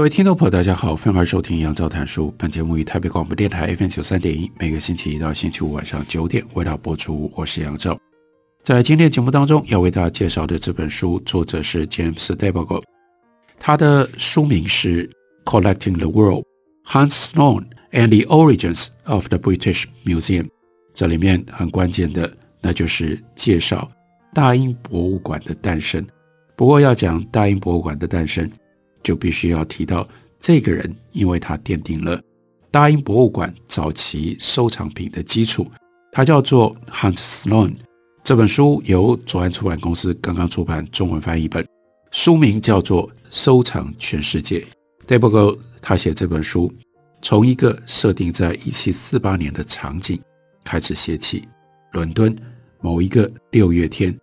各位听众朋友，大家好，欢迎收听杨照谈书。本节目于台北广播电台 FM 九三点一，每个星期一到星期五晚上九点为大家播出。我是杨照。在今天节目当中，要为大家介绍的这本书，作者是 James debacle 他的书名是《Collecting the World: Hans Sloane and the Origins of the British Museum》。这里面很关键的，那就是介绍大英博物馆的诞生。不过，要讲大英博物馆的诞生，就必须要提到这个人，因为他奠定了大英博物馆早期收藏品的基础。他叫做 Hans Sloane。这本书由左岸出版公司刚刚出版中文翻译本，书名叫做《收藏全世界》。Dalrymple 他写这本书，从一个设定在一七四八年的场景开始写起。伦敦某一个六月天，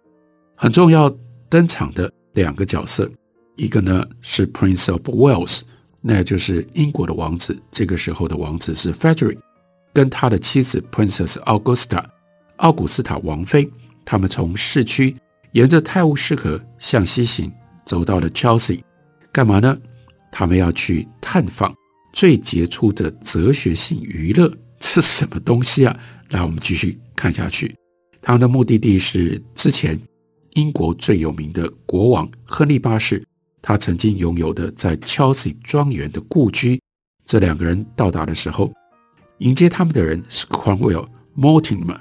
很重要登场的两个角色。一个呢是 Prince of Wales，那就是英国的王子。这个时候的王子是 Frederick，跟他的妻子 Princess Augusta，奥古斯塔王妃。他们从市区沿着泰晤士河向西行，走到了 Chelsea，干嘛呢？他们要去探访最杰出的哲学性娱乐，这是什么东西啊？来，我们继续看下去。他们的目的地是之前英国最有名的国王亨利八世。他曾经拥有的在 Chelsea 庄园的故居，这两个人到达的时候，迎接他们的人是 Cromwell Mortimer。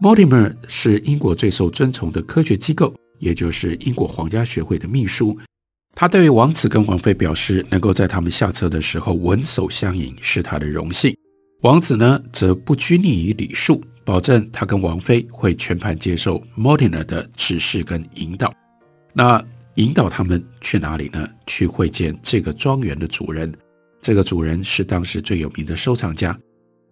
Mortimer 是英国最受尊崇的科学机构，也就是英国皇家学会的秘书。他对王子跟王妃表示，能够在他们下车的时候稳手相迎是他的荣幸。王子呢，则不拘泥于礼数，保证他跟王妃会全盘接受 Mortimer 的指示跟引导。那。引导他们去哪里呢？去会见这个庄园的主人。这个主人是当时最有名的收藏家。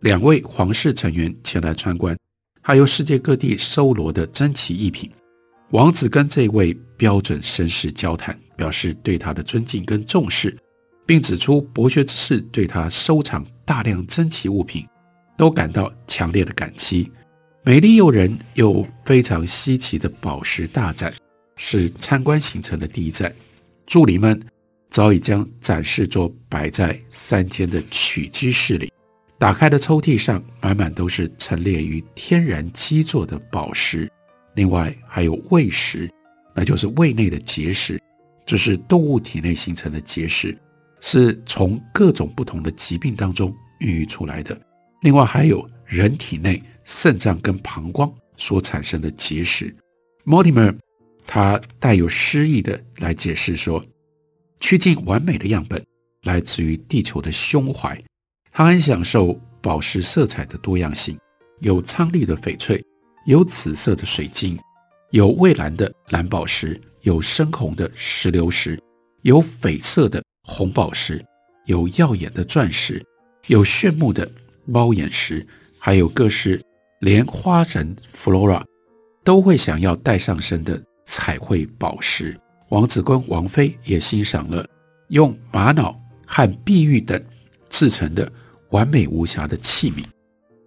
两位皇室成员前来参观，还有世界各地收罗的珍奇异品。王子跟这位标准绅士交谈，表示对他的尊敬跟重视，并指出博学之士对他收藏大量珍奇物品都感到强烈的感激。美丽诱人又非常稀奇的宝石大展。是参观行程的第一站，助理们早已将展示桌摆在三间的取机室里。打开的抽屉上满满都是陈列于天然基座的宝石，另外还有胃石，那就是胃内的结石，这是动物体内形成的结石，是从各种不同的疾病当中孕育出来的。另外还有人体内肾脏跟膀胱所产生的结石。Mortimer。他带有诗意的来解释说，趋近完美的样本来自于地球的胸怀。他很享受宝石色彩的多样性，有苍绿的翡翠，有紫色的水晶，有蔚蓝的蓝宝石，有深红的石榴石，有绯色的红宝石，有耀眼的钻石，有炫目的猫眼石，还有各式连花神 Flora 都会想要带上身的。彩绘宝石，王子跟王妃也欣赏了用玛瑙和碧玉等制成的完美无瑕的器皿。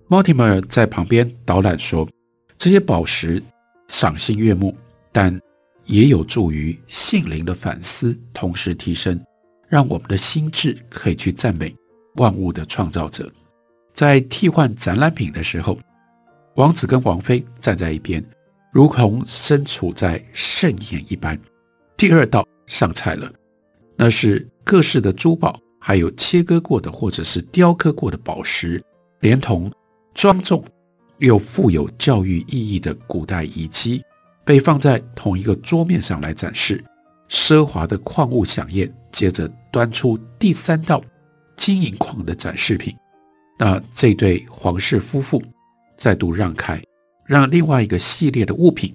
Mortimer 在旁边导览说：“这些宝石赏心悦目，但也有助于心灵的反思，同时提升，让我们的心智可以去赞美万物的创造者。”在替换展览品的时候，王子跟王妃站在一边。如同身处在盛宴一般，第二道上菜了，那是各式的珠宝，还有切割过的或者是雕刻过的宝石，连同庄重又富有教育意义的古代遗迹，被放在同一个桌面上来展示。奢华的矿物饗宴，接着端出第三道金银矿的展示品。那这对皇室夫妇再度让开。让另外一个系列的物品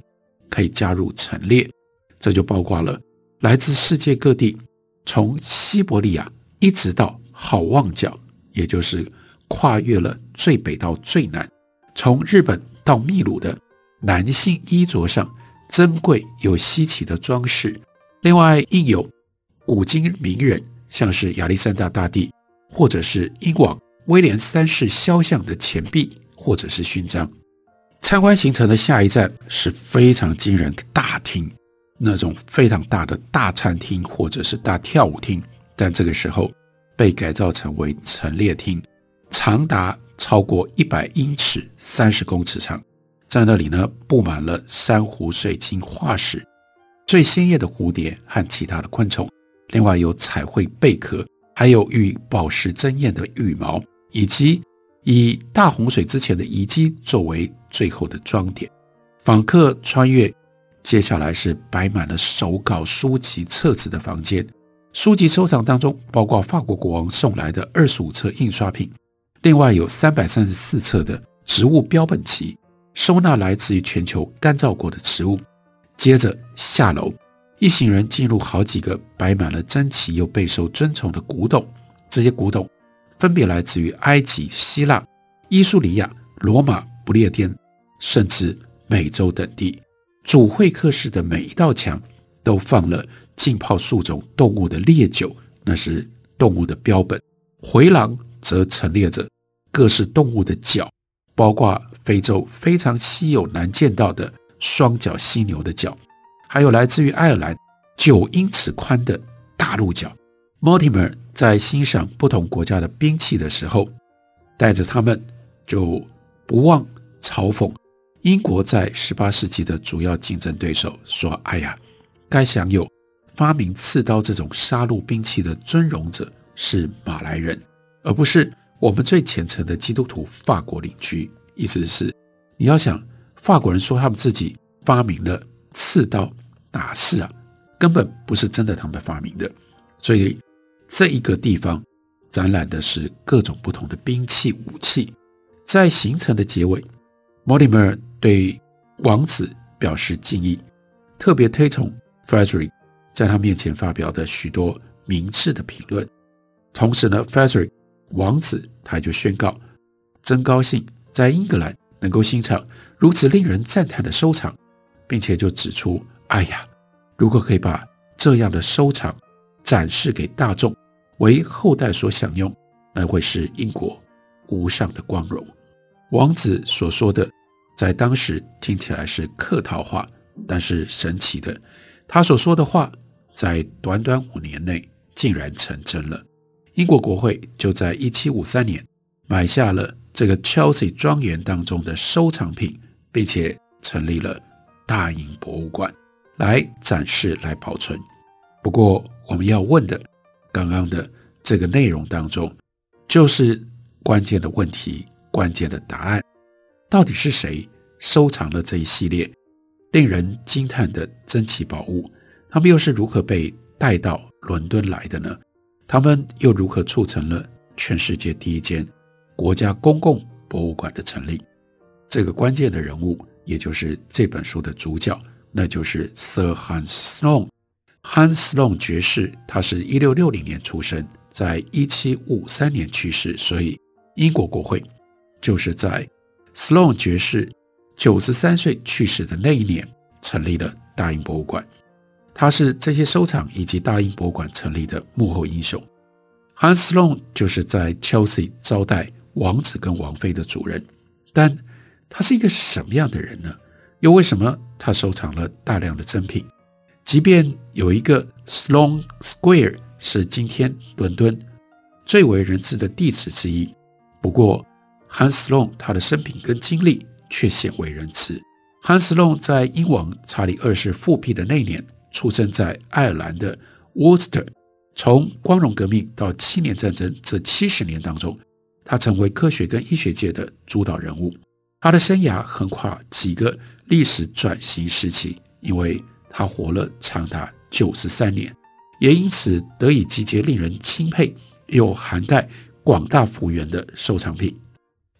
可以加入陈列，这就包括了来自世界各地，从西伯利亚一直到好望角，也就是跨越了最北到最南，从日本到秘鲁的男性衣着上珍贵又稀奇的装饰。另外，印有古今名人，像是亚历山大大帝，或者是英王威廉三世肖像的钱币，或者是勋章。参观行程的下一站是非常惊人的大厅，那种非常大的大餐厅，或者是大跳舞厅，但这个时候被改造成为陈列厅，长达超过一百英尺，三十公尺长，在那里呢，布满了珊瑚、水晶、化石。最鲜艳的蝴蝶和其他的昆虫，另外有彩绘贝壳，还有与宝石争艳的羽毛，以及以大洪水之前的遗迹作为最后的装点。访客穿越，接下来是摆满了手稿、书籍、册子的房间。书籍收藏当中包括法国国王送来的二十五册印刷品，另外有三百三十四册的植物标本集，收纳来自于全球干燥过的植物。接着下楼，一行人进入好几个摆满了珍奇又备受尊崇的古董。这些古董分别来自于埃及、希腊、伊苏里亚、罗马、不列颠，甚至美洲等地。主会客室的每一道墙都放了浸泡数种动物的烈酒，那是动物的标本。回廊则陈列着各式动物的角，包括非洲非常稀有难见到的。双角犀牛的角，还有来自于爱尔兰九英尺宽的大鹿角。Mortimer 在欣赏不同国家的兵器的时候，带着他们就不忘嘲讽英国在十八世纪的主要竞争对手，说：“哎呀，该享有发明刺刀这种杀戮兵器的尊荣者是马来人，而不是我们最虔诚的基督徒法国邻居。”意思是你要想。法国人说他们自己发明了刺刀，哪是啊？根本不是真的他们发明的。所以这一个地方展览的是各种不同的兵器武器。在行程的结尾，Mortimer 对王子表示敬意，特别推崇 Frederick 在他面前发表的许多明智的评论。同时呢，Frederick 王子他就宣告，真高兴在英格兰能够欣赏。如此令人赞叹的收藏，并且就指出：“哎呀，如果可以把这样的收藏展示给大众，为后代所享用，那会是英国无上的光荣。”王子所说的，在当时听起来是客套话，但是神奇的，他所说的话在短短五年内竟然成真了。英国国会就在一七五三年买下了这个 Chelsea 庄园当中的收藏品。并且成立了大英博物馆来展示、来保存。不过，我们要问的，刚刚的这个内容当中，就是关键的问题、关键的答案：到底是谁收藏了这一系列令人惊叹的珍奇宝物？他们又是如何被带到伦敦来的呢？他们又如何促成了全世界第一间国家公共博物馆的成立？这个关键的人物，也就是这本书的主角，那就是 Sir Hans Sloane。Hans Sloane 爵士，他是一六六零年出生，在一七五三年去世，所以英国国会就是在 Sloan 爵士九十三岁去世的那一年成立了大英博物馆。他是这些收藏以及大英博物馆成立的幕后英雄。Hans Sloane 就是在 Chelsea 招待王子跟王妃的主人，但。他是一个什么样的人呢？又为什么他收藏了大量的珍品？即便有一个 Sloan Square 是今天伦敦最为人知的地址之一，不过 Hans Sloane 他的生平跟经历却鲜为人知。Hans Sloane 在英王查理二世复辟的那年，出生在爱尔兰的 Worcester。从光荣革命到七年战争这七十年当中，他成为科学跟医学界的主导人物。他的生涯横跨几个历史转型时期，因为他活了长达九十三年，也因此得以集结令人钦佩又涵盖广大幅员的收藏品。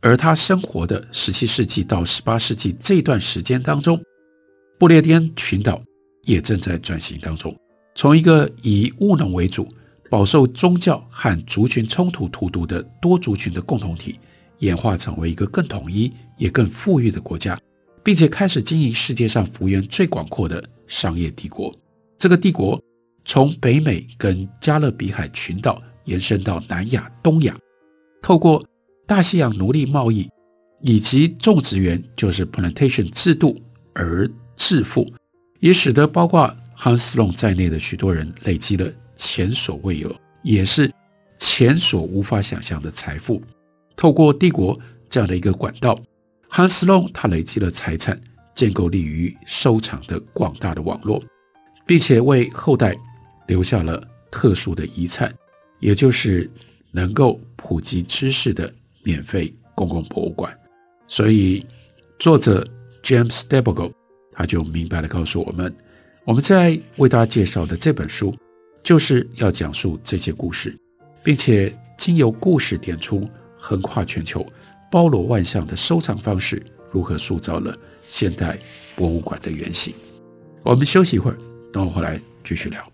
而他生活的十七世纪到十八世纪这段时间当中，不列颠群岛也正在转型当中，从一个以务农为主、饱受宗教和族群冲突荼毒的多族群的共同体，演化成为一个更统一也更富裕的国家，并且开始经营世界上幅员最广阔的商业帝国。这个帝国从北美跟加勒比海群岛延伸到南亚、东亚，透过大西洋奴隶贸易以及种植园，就是 plantation 制度而致富，也使得包括 Hanslone 在内的许多人累积了前所未有，也是前所无法想象的财富。透过帝国这样的一个管道，Hans Sloane 他累积了财产，建构利于收藏的广大的网络，并且为后代留下了特殊的遗产，也就是能够普及知识的免费公共博物馆。所以，作者 James d e b a g o 他就明白地告诉我们，我们在为大家介绍的这本书，就是要讲述这些故事，并且经由故事点出横跨全球、包罗万象的收藏方式，如何塑造了现代博物馆的原型。我们休息一会儿，等我回来继续聊。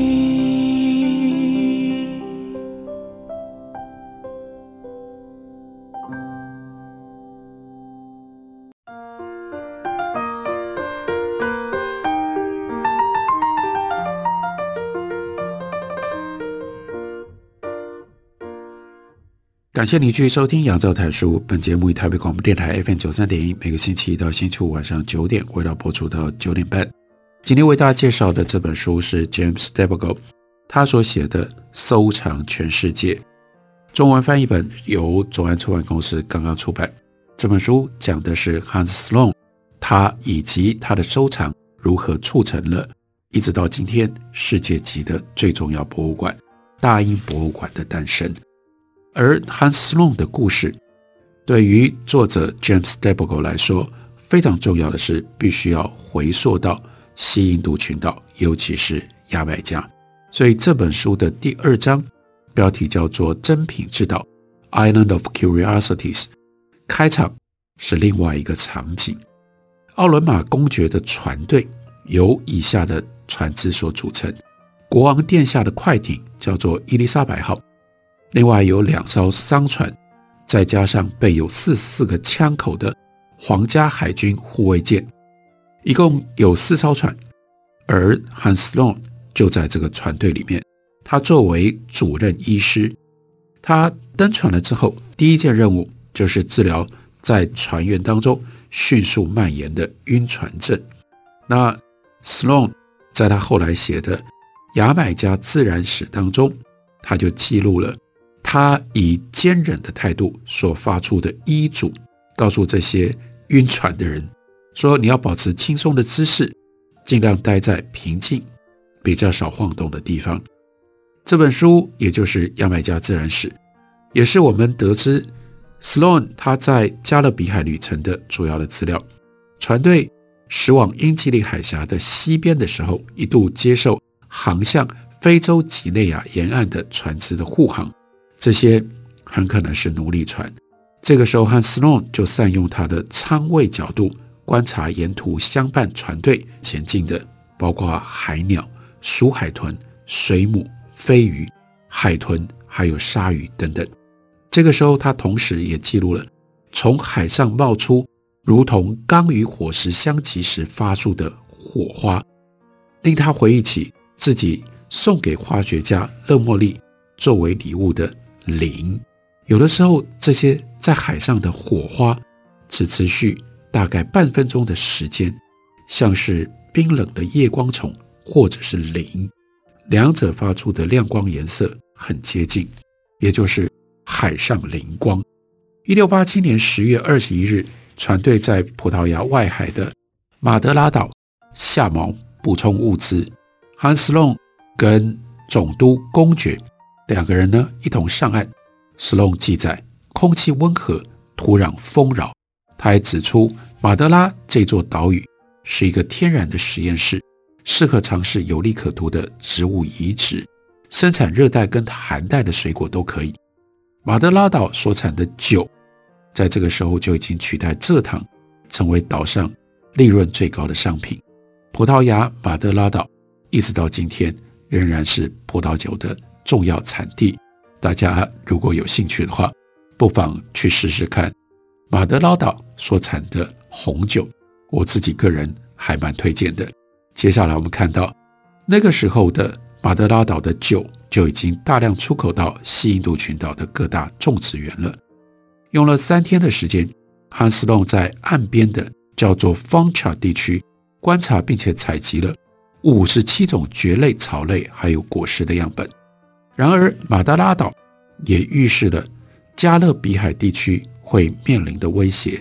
感谢你继续收听《杨照谈书》。本节目以台北广播电台 FM 九三点一，每个星期一到星期五晚上九点，为大家播出到九点半。今天为大家介绍的这本书是 James Stebogle 他所写的《收藏全世界》，中文翻译本由左岸出版公司刚刚出版。这本书讲的是 Hans Sloane 他以及他的收藏如何促成了，一直到今天世界级的最重要博物馆——大英博物馆的诞生。而 Hans Sloane 的故事，对于作者 James Stebogle 来说，非常重要的是，必须要回溯到西印度群岛，尤其是牙买加。所以这本书的第二章标题叫做《珍品之岛》（Island of Curiosities）。开场是另外一个场景：奥伦马公爵的船队由以下的船只所组成，国王殿下的快艇叫做伊丽莎白号。另外有两艘商船，再加上备有四十四个枪口的皇家海军护卫舰，一共有四艘船。而 Hans Sloane 就在这个船队里面，他作为主任医师，他登船了之后，第一件任务就是治疗在船员当中迅速蔓延的晕船症。那 Sloan 在他后来写的《牙买加自然史》当中，他就记录了。他以坚忍的态度所发出的医嘱，告诉这些晕船的人说：“你要保持轻松的姿势，尽量待在平静、比较少晃动的地方。”这本书也就是《牙买加自然史》，也是我们得知 Sloan 他在加勒比海旅程的主要的资料。船队驶往英吉利海峡的西边的时候，一度接受航向非洲几内亚沿岸的船只的护航，这些很可能是奴隶船。这个时候，汉斯隆就善用他的舱位角度观察沿途相伴船队前进的，包括海鸟、鼠海豚、水母、飞鱼、海豚，还有鲨鱼等等。这个时候，他同时也记录了从海上冒出如同刚与火石相击时发出的火花，令他回忆起自己送给化学家勒莫利作为礼物的磷。有的时候，这些在海上的火花只持续大概半分钟的时间，像是冰冷的夜光虫或者是磷，两者发出的亮光颜色很接近，也就是。海上磷光。一六八七年十月二十一日，船队在葡萄牙外海的马德拉岛下锚补充物资。汉斯隆跟总督公爵两个人呢一同上岸。斯隆记载，空气温和，土壤丰饶。他还指出，马德拉这座岛屿是一个天然的实验室，适合尝试有利可图的植物移植，生产热带跟寒带的水果都可以。马德拉岛所产的酒，在这个时候就已经取代蔗糖，成为岛上利润最高的商品。葡萄牙马德拉岛一直到今天仍然是葡萄酒的重要产地。大家如果有兴趣的话，不妨去试试看马德拉岛所产的红酒。我自己个人还蛮推荐的。接下来我们看到那个时候的马德拉岛的酒。就已经大量出口到西印度群岛的各大种植园了。用了三天的时间，汉斯隆在岸边的叫做 Foncha 地区观察并且采集了五十七种蕨类、草类还有果实的样本。然而，马德拉岛也预示了加勒比海地区会面临的威胁，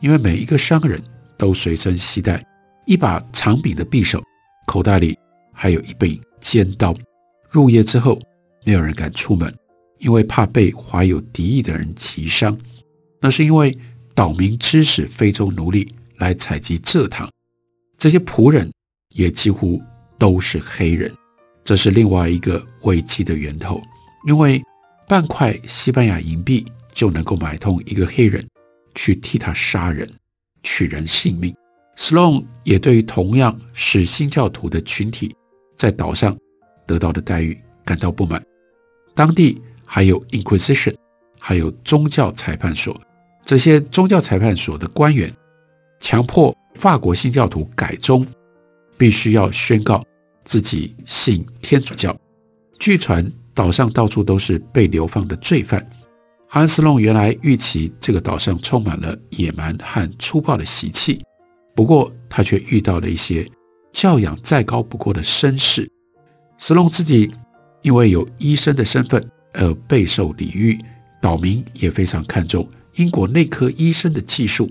因为每一个商人都随身携带一把长柄的匕首，口袋里还有一柄尖刀。入夜之后，没有人敢出门，因为怕被怀有敌意的人击伤。那是因为岛民指使非洲奴隶来采集蔗糖，这些仆人也几乎都是黑人。这是另外一个危机的源头，因为半块西班牙银币就能够买通一个黑人去替他杀人，取人性命。斯隆也对于同样是新教徒的群体在岛上。得到的待遇感到不满，当地还有 Inquisition，还有宗教裁判所。这些宗教裁判所的官员强迫法国新教徒改宗，必须要宣告自己信天主教。据传岛上到处都是被流放的罪犯。汉斯隆原来预期这个岛上充满了野蛮和粗暴的习气，不过他却遇到了一些教养再高不过的绅士。斯隆自己因为有医生的身份而备受礼遇，岛民也非常看重英国内科医生的技术，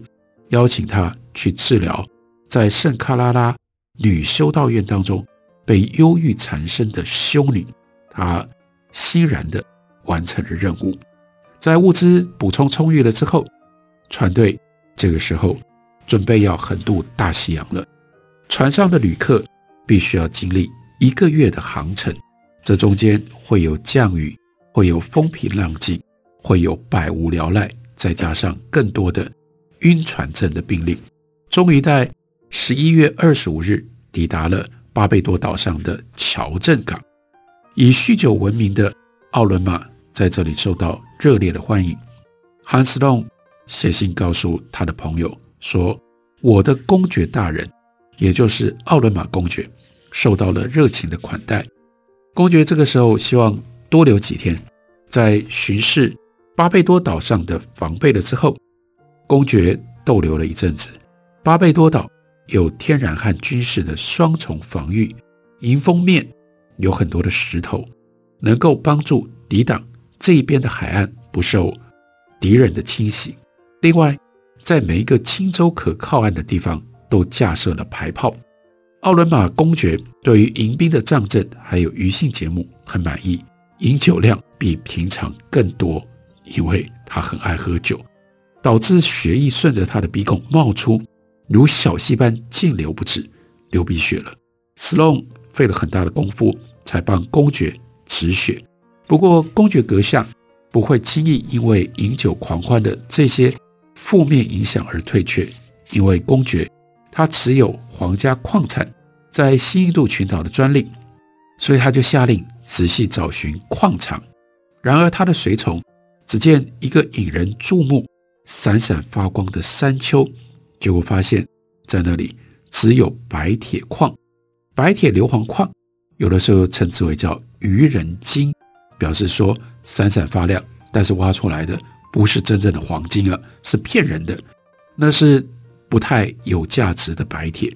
邀请他去治疗在圣卡拉拉女修道院当中被忧郁缠身的修女。她欣然地完成了任务。在物资补充充裕了之后，船队这个时候准备要横渡大西洋了。船上的旅客必须要经历。一个月的航程，这中间会有降雨，会有风平浪静，会有百无聊赖，再加上更多的晕船症的病例。终于在十一月二十五日抵达了巴贝多岛上的乔镇港。以酗酒闻名的奥伦马在这里受到热烈的欢迎。汉斯隆写信告诉他的朋友说：“我的公爵大人，也就是奥伦马公爵。”受到了热情的款待，公爵这个时候希望多留几天，在巡视巴贝多岛上的防备了之后，公爵逗留了一阵子。巴贝多岛有天然和军事的双重防御，迎风面有很多的石头，能够帮助抵挡这一边的海岸不受敌人的侵袭。另外，在每一个轻舟可靠岸的地方都架设了排炮。奥伦马公爵对于迎宾的帐阵还有余兴节目很满意，饮酒量比平常更多，因为他很爱喝酒，导致血液顺着他的鼻孔冒出，如小溪般径流不止，流鼻血了。斯隆费了很大的功夫才帮公爵止血。不过，公爵阁下不会轻易因为饮酒狂欢的这些负面影响而退却，因为公爵他持有皇家矿产在西印度群岛的专利，所以他就下令仔细找寻矿场。然而，他的随从只见一个引人注目、闪闪发光的山丘，结果发现，在那里只有白铁矿。白铁硫磺矿，有的时候称之为叫愚人金，表示说闪闪发亮，但是挖出来的不是真正的黄金啊，是骗人的，那是不太有价值的白铁。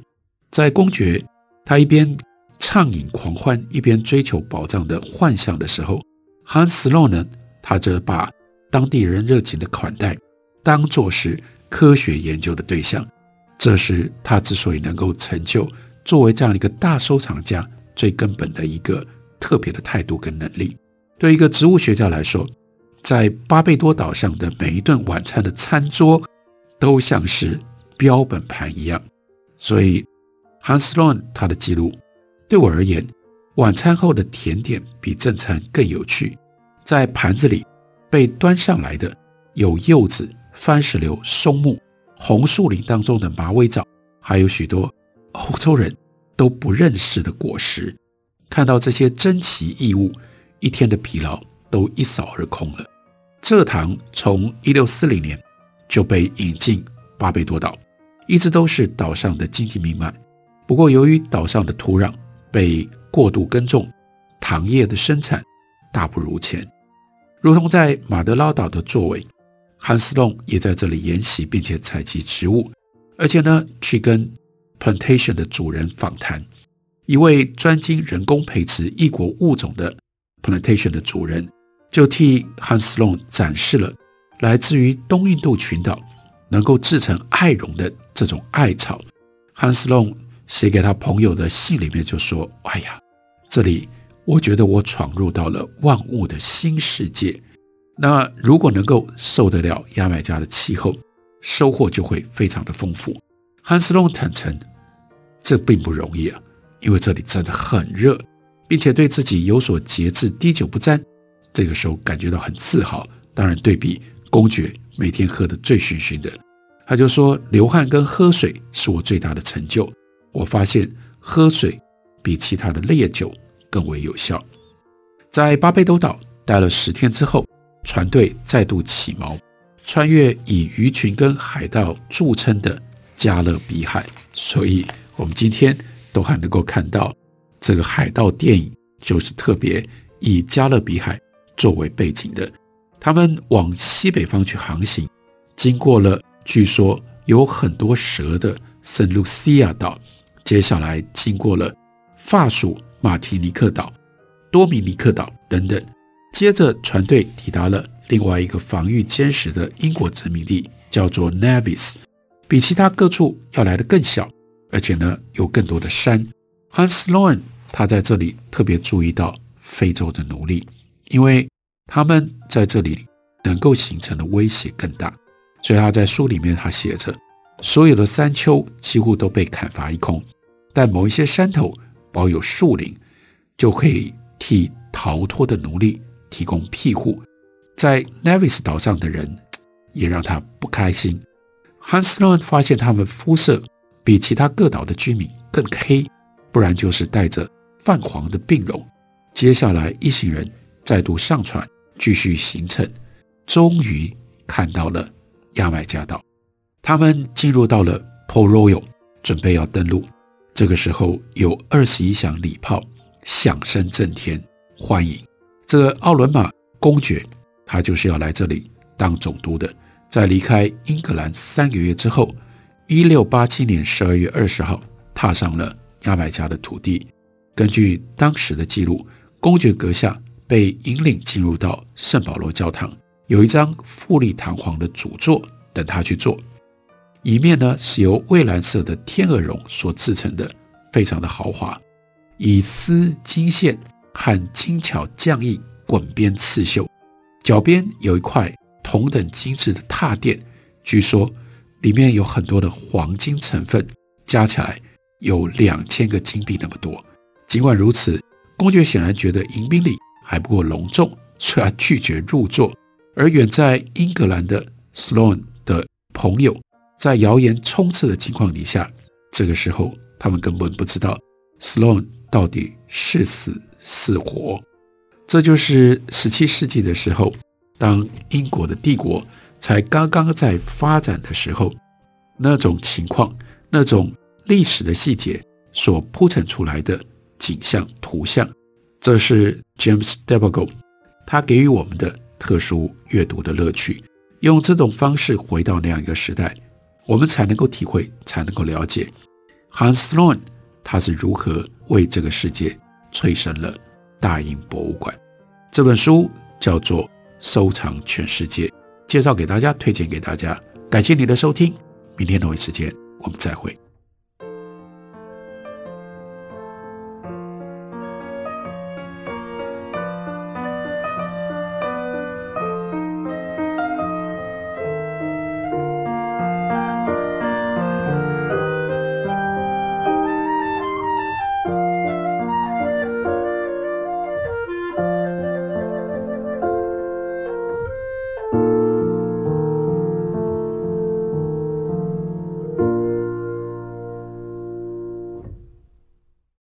在公爵他一边畅饮狂欢，一边追求宝藏的幻象的时候，汉斯洛呢，他则把当地人热情的款待当作是科学研究的对象，这是他之所以能够成就。作为这样一个大收藏家，最根本的一个特别的态度跟能力，对一个植物学家来说，在巴贝多岛上的每一顿晚餐的餐桌都像是标本盘一样。所以，Hans Sloane 他的记录对我而言，晚餐后的甜点比正餐更有趣。在盘子里被端上来的有柚子、番石榴、松木、红树林当中的马尾藻，还有许多。欧洲人都不认识的果实，看到这些珍奇异物，一天的疲劳都一扫而空了。蔗糖从一六四零年就被引进巴贝多岛，一直都是岛上的经济命脉。不过，由于岛上的土壤被过度耕种，糖业的生产大不如前。如同在马德拉岛的作为，汉斯隆也在这里研习并且采集植物，而且呢，去跟 Plantation 的主人访谈，一位专精人工培植异国物种的 Plantation 的主人，就替汉斯隆展示了来自于东印度群岛能够制成艾绒的这种艾草。汉斯隆写给他朋友的信里面就说：“哎呀，这里我觉得我闯入到了万物的新世界。那如果能够受得了牙买加的气候，收获就会非常的丰富。”汉斯隆坦诚，这并不容易啊，因为这里真的很热，并且对自己有所节制、滴酒不沾，这个时候感觉到很自豪。当然，对比公爵每天喝得醉醺醺的，他就说：“流汗跟喝水是我最大的成就。我发现喝水比其他的烈酒更为有效。”在巴贝多岛待了十天之后，船队再度起锚，穿越以鱼群跟海盗著称的。加勒比海，所以我们今天都还能够看到这个海盗电影，就是特别以加勒比海作为背景的。他们往西北方去航行，经过了据说有很多蛇的圣卢西亚岛，接下来经过了法属马提尼克岛、多米尼克岛等等，接着船队抵达了另外一个防御坚实的英国殖民地，叫做 Nevis。比其他各处要来得更小，而且呢有更多的山。Hans Sloane 他在这里特别注意到非洲的奴隶，因为他们在这里能够形成的威胁更大，所以他在书里面他写着：所有的山丘几乎都被砍伐一空，但某一些山头保有树林，就可以替逃脱的奴隶提供庇护。在 Nevis 岛上的人 也让他不开心。汉斯洛恩发现他们肤色比其他各岛的居民更黑，不然就是带着泛黄的病容。接下来，一行人再度上船继续行程，终于看到了牙买加岛。他们进入到了 Port Royal，准备要登陆。这个时候，有二十一响礼炮响声震天，欢迎这个奥伦玛公爵，他就是要来这里当总督的。在离开英格兰三个月之后，一六八七年十二月二十号，踏上了牙买加的土地。根据当时的记录，公爵阁下被引领进入到圣保罗教堂，有一张富丽堂皇的主座等他去坐。一面呢是由蔚蓝色的天鹅绒所制成的，非常的豪华，以丝金线和精巧匠艺滚边刺绣，脚边有一块。同等精致的踏垫，据说里面有很多的黄金成分，加起来有两千个金币那么多。尽管如此，公爵显然觉得迎宾礼还不够隆重，虽然拒绝入座。而远在英格兰的 Sloane 的朋友，在谣言充斥的情况底下，这个时候他们根本不知道 Sloane 到底是死是活。这就是十七世纪的时候，当英国的帝国才刚刚在发展的时候，那种情况、那种历史的细节所铺陈出来的景象、图像。这是 James Devagol 他给予我们的。特殊阅读的乐趣，用这种方式回到那样一个时代，我们才能够体会，才能够了解 Hans Sloane 他是如何为这个世界催生了大英博物馆。这本书叫做《收藏全世界》，介绍给大家，推荐给大家。感谢你的收听，明天同一时间我们再会。